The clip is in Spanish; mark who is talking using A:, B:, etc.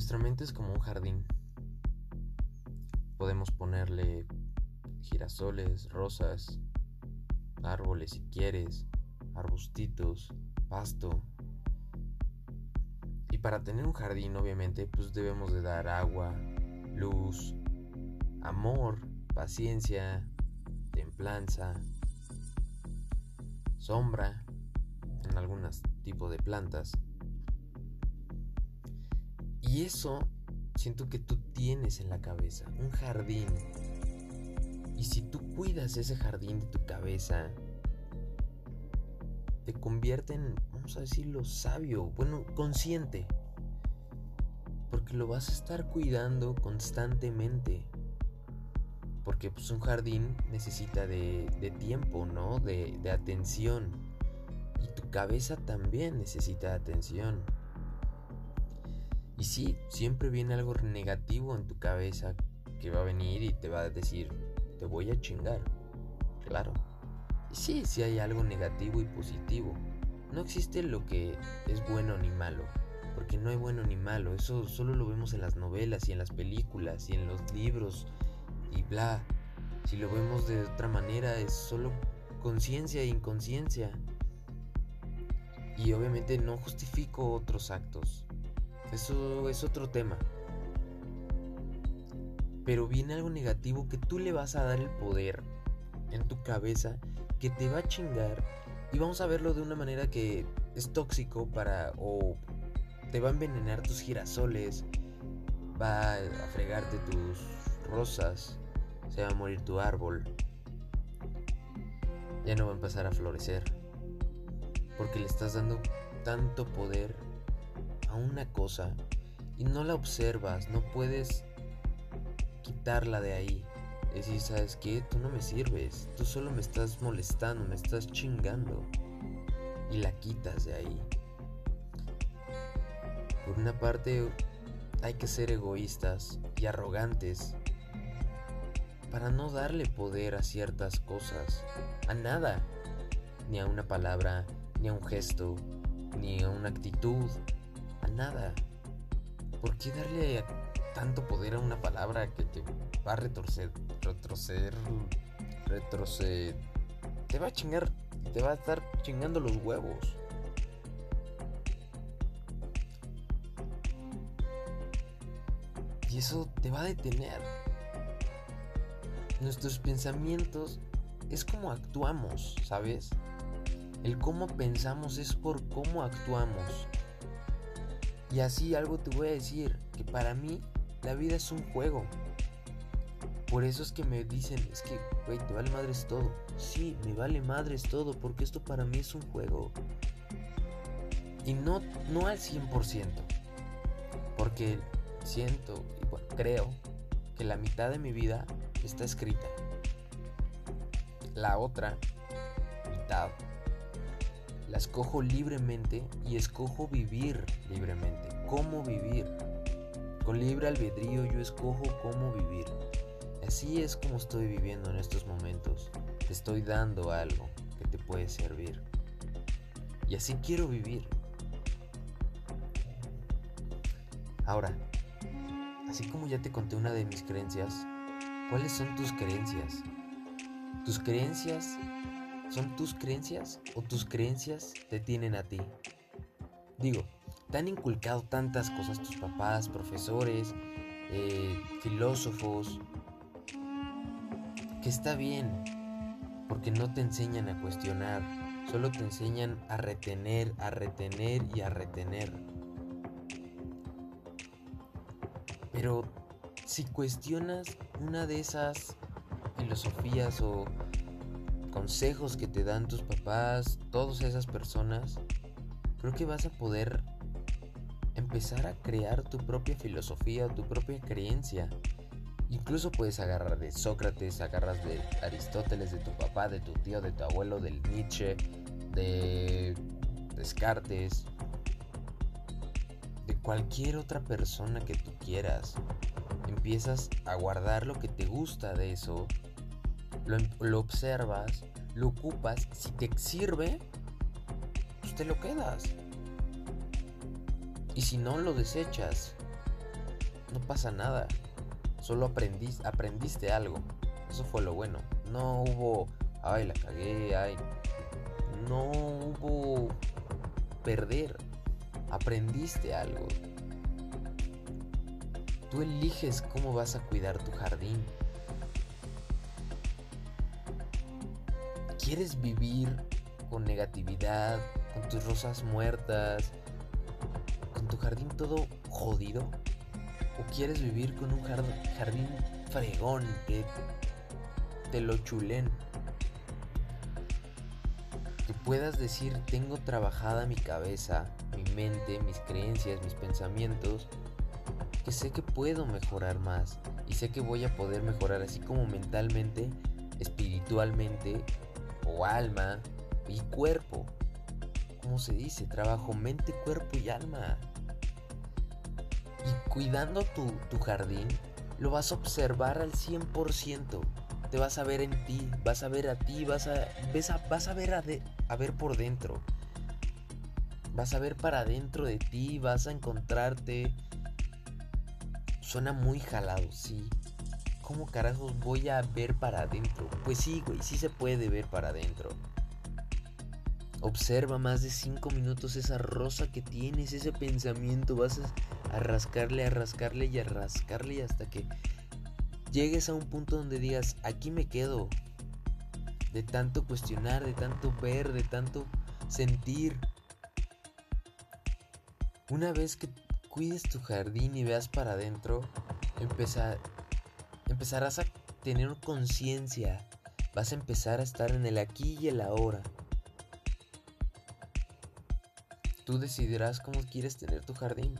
A: Nuestra mente es como un jardín. Podemos ponerle girasoles, rosas, árboles si quieres, arbustitos, pasto. Y para tener un jardín, obviamente, pues debemos de dar agua, luz, amor, paciencia, templanza, sombra en algunos tipos de plantas. Y eso siento que tú tienes en la cabeza, un jardín. Y si tú cuidas ese jardín de tu cabeza, te convierte en, vamos a decirlo, sabio, bueno, consciente. Porque lo vas a estar cuidando constantemente. Porque pues, un jardín necesita de, tiempo, ¿no? De, de atención. Y tu cabeza también necesita atención. Y sí, siempre viene algo negativo en tu cabeza que va a venir y te va a decir, te voy a chingar. Claro. Y sí, sí hay algo negativo y positivo. No existe lo que es bueno ni malo, porque no hay bueno ni malo, eso solo lo vemos en las novelas y en las películas y en los libros y bla. Si lo vemos de otra manera es solo conciencia e inconsciencia. Y obviamente no justifico otros actos, eso es otro tema. Pero viene algo negativo que tú le vas a dar el poder en tu cabeza que te va a chingar y vamos a verlo de una manera que es tóxico para o te va a envenenar tus girasoles, va a fregarte tus rosas, se va a morir tu árbol. Ya no va a empezar a florecer porque le estás dando tanto poder a una cosa y no la observas, no puedes quitarla de ahí. Decir, ¿sabes qué? Tú no me sirves, tú solo me estás molestando, me estás chingando. Y la quitas de ahí. Por una parte, hay que ser egoístas y arrogantes para no darle poder a ciertas cosas, a nada, ni a una palabra, ni a un gesto, ni a una actitud, nada. ¿Por qué darle tanto poder a una palabra que te va a retorcer, retroceder, retroceder? Te va a chingar, te va a estar chingando los huevos. Y eso te va a detener. Nuestros pensamientos es como actuamos, ¿sabes? El cómo pensamos es por cómo actuamos. Y así algo te voy a decir, que para mí la vida es un juego. Por eso es que me dicen, es que, güey, te vale madres todo. Sí, me vale madres todo, porque esto para mí es un juego. Y no, no al 100%. Porque siento, y creo, que la mitad de mi vida está escrita. La otra mitad la escojo libremente y escojo vivir libremente. ¿Cómo vivir? Con libre albedrío yo escojo cómo vivir. Así es como estoy viviendo en estos momentos. Te estoy dando algo que te puede servir. Y así quiero vivir. Ahora, así como ya te conté una de mis creencias, ¿cuáles son tus creencias? Tus creencias ¿Son tus creencias o tus creencias te tienen a ti? Digo, te han inculcado tantas cosas tus papás, profesores, eh, filósofos, que está bien, porque no te enseñan a cuestionar, solo te enseñan a retener, a retener y a retener. Pero si cuestionas una de esas filosofías o consejos que te dan tus papás, todas esas personas, creo que vas a poder empezar a crear tu propia filosofía, tu propia creencia. Incluso puedes agarrar de Sócrates, agarras de Aristóteles, de tu papá, de tu tío, de tu abuelo, del Nietzsche, de Descartes, de cualquier otra persona que tú quieras. Empiezas a guardar lo que te gusta de eso lo, observas, lo ocupas, si te sirve, pues te lo quedas. Y si no, lo desechas. no pasa nada. Solo aprendiste, aprendiste algo. Eso fue lo bueno. No hubo, ay, la cagué, ay. No hubo perder. Aprendiste algo. Tú eliges cómo vas a cuidar tu jardín. ¿Quieres vivir con negatividad, con tus rosas muertas, con tu jardín todo jodido? ¿O quieres vivir con un jardín fregón que te lo chulen? Que puedas decir, tengo trabajada mi cabeza, mi mente, mis creencias, mis pensamientos, que sé que puedo mejorar más y sé que voy a poder mejorar así como mentalmente, espiritualmente o alma y cuerpo. ¿Cómo se dice? Trabajo mente, cuerpo y alma. Y cuidando tu, jardín, lo vas a observar al 100%. Te vas a ver en ti, vas a ver a ti, vas a, vas a ver a, a ver por dentro. Vas a ver para dentro de ti, vas a encontrarte. Suena muy jalado, sí. ¿Cómo carajos voy a ver para adentro? Pues sí, güey, sí se puede ver para adentro. Observa más de 5 minutos esa rosa que tienes, ese pensamiento. Vas a, rascarle, a rascarle y a rascarle hasta que llegues a un punto donde digas, aquí me quedo. De tanto cuestionar, de tanto ver, de tanto sentir. Una vez que cuides tu jardín y veas para adentro, empezar, empezarás a tener conciencia, vas a empezar a estar en el aquí y el ahora. Tú decidirás cómo quieres tener tu jardín.